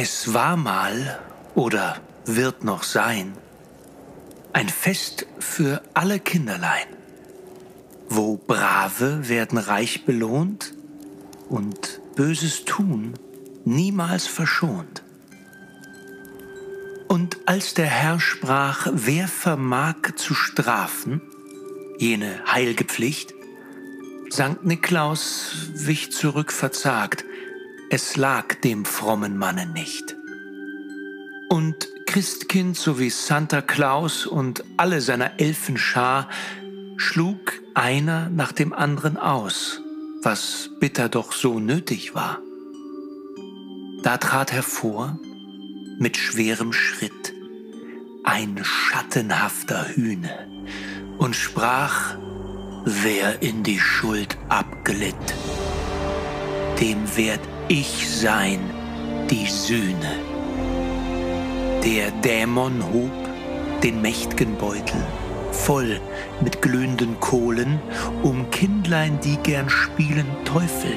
Es war mal oder wird noch sein ein Fest für alle Kinderlein, wo Brave werden reich belohnt und Böses tun niemals verschont. Und als der Herr sprach, wer vermag zu strafen, jene heilge Pflicht, Sankt Niklaus wich zurück verzagt, es lag dem frommen Manne nicht. Und Christkind sowie Santa Claus und alle seiner Elfenschar schlug einer nach dem anderen aus, was bitter doch so nötig war. Da trat hervor, mit schwerem Schritt, ein schattenhafter Hühne und sprach, wer in die Schuld abglitt, dem werd ich sein, die Sühne. Der Dämon hob den mächt'gen Beutel, voll mit glühenden Kohlen, um Kindlein, die gern spielen, Teufel,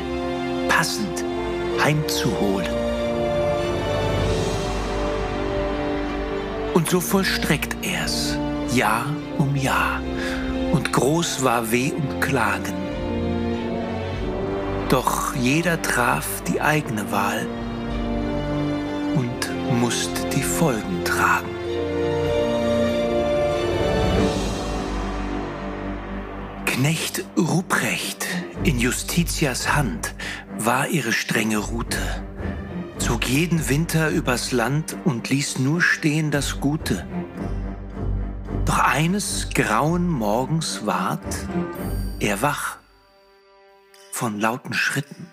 passend heimzuholen. Und so vollstreckt er's, Jahr um Jahr, und groß war Weh und Klagen. Doch jeder traf die eigene Wahl und musste die Folgen tragen. Knecht Ruprecht in Justitias Hand war ihre strenge Route zog jeden Winter übers Land und ließ nur stehen das Gute. Doch eines grauen Morgens ward er wach von lauten Schritten.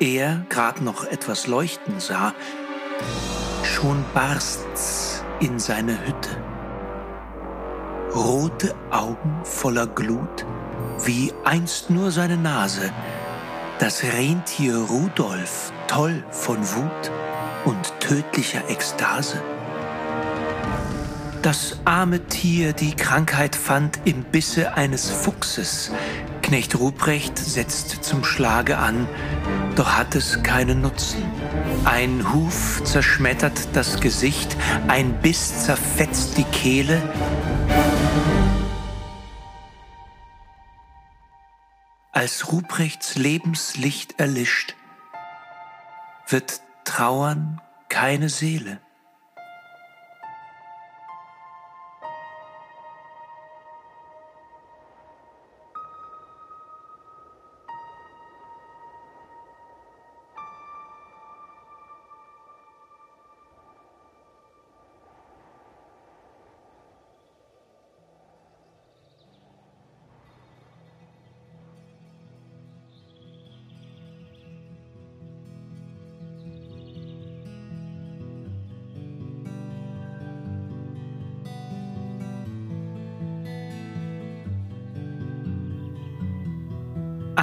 Er grad noch etwas leuchten sah, schon barst's in seine Hütte. Rote Augen voller Glut, wie einst nur seine Nase, das Rentier Rudolf toll von Wut und tödlicher Ekstase. Das arme Tier die Krankheit fand im Bisse eines Fuchses. Knecht Ruprecht setzt zum Schlage an, doch hat es keinen Nutzen. Ein Huf zerschmettert das Gesicht, ein Biss zerfetzt die Kehle, Als Ruprechts Lebenslicht erlischt, wird trauern keine Seele.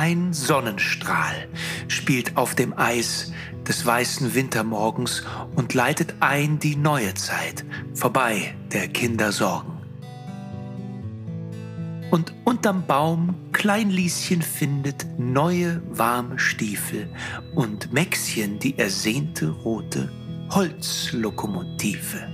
Ein Sonnenstrahl spielt auf dem Eis des weißen Wintermorgens und leitet ein die neue Zeit, vorbei der Kinder Sorgen. Und unterm Baum Kleinlieschen findet neue warme Stiefel und Mäxchen die ersehnte rote Holzlokomotive.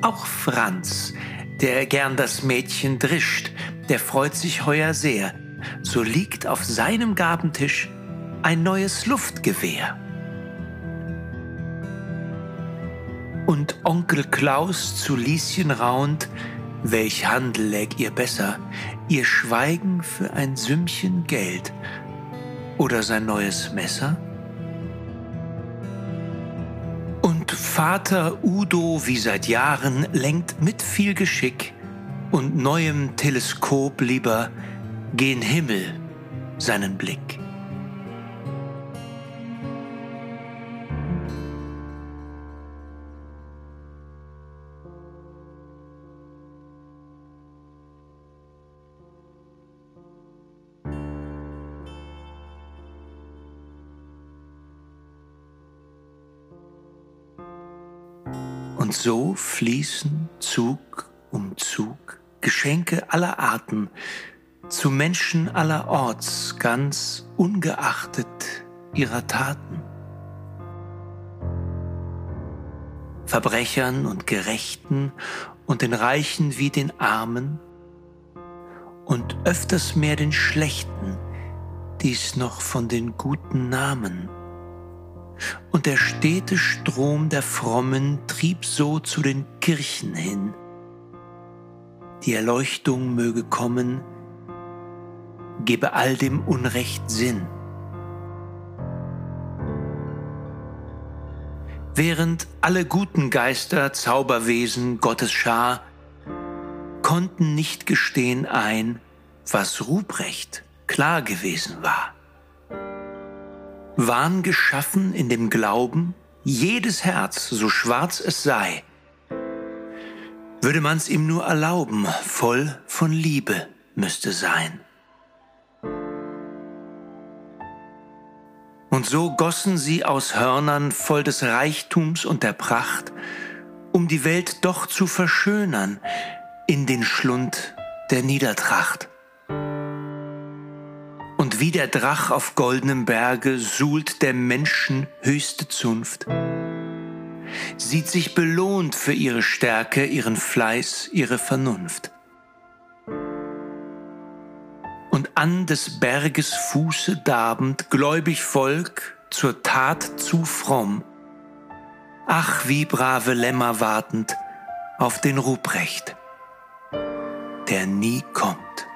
Auch Franz, der gern das Mädchen drischt, der freut sich heuer sehr, so liegt auf seinem Gabentisch ein neues Luftgewehr. Und Onkel Klaus zu Lieschen raunt, welch Handel läg ihr besser, ihr Schweigen für ein Sümmchen Geld oder sein neues Messer? Und Vater Udo wie seit Jahren lenkt mit viel Geschick und neuem Teleskop lieber gen Himmel seinen Blick. Und so fließen Zug um Zug Geschenke aller Arten zu Menschen allerorts ganz ungeachtet ihrer Taten. Verbrechern und Gerechten und den Reichen wie den Armen und öfters mehr den Schlechten, dies noch von den guten Namen. Und der stete Strom der Frommen trieb so zu den Kirchen hin. Die Erleuchtung möge kommen, gebe all dem Unrecht Sinn. Während alle guten Geister, Zauberwesen, Gottes Schar konnten nicht gestehen ein, was Ruprecht klar gewesen war. Waren geschaffen in dem Glauben, jedes Herz, so schwarz es sei, würde man's ihm nur erlauben, voll von Liebe müsste sein. Und so gossen sie aus Hörnern voll des Reichtums und der Pracht, um die Welt doch zu verschönern in den Schlund der Niedertracht. Und wie der Drach auf goldenem Berge suhlt der Menschen höchste Zunft, sieht sich belohnt für ihre Stärke, ihren Fleiß, ihre Vernunft an des Berges Fuße darbend, gläubig Volk, zur Tat zu fromm. Ach, wie brave Lämmer wartend auf den Ruprecht, der nie kommt.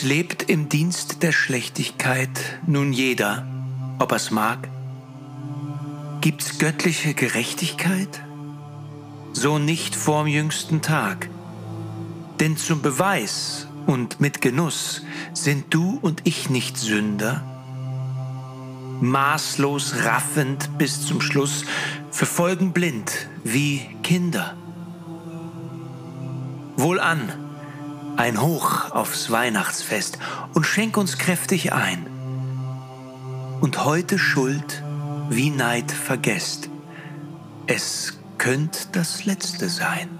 Es lebt im Dienst der Schlechtigkeit nun jeder, ob er's mag. Gibt's göttliche Gerechtigkeit? So nicht vorm jüngsten Tag. Denn zum Beweis und mit Genuss sind du und ich nicht Sünder, maßlos raffend bis zum Schluss, verfolgen blind wie Kinder. Wohlan, ein Hoch aufs Weihnachtsfest und schenk uns kräftig ein. Und heute Schuld wie Neid vergesst. Es könnt das Letzte sein.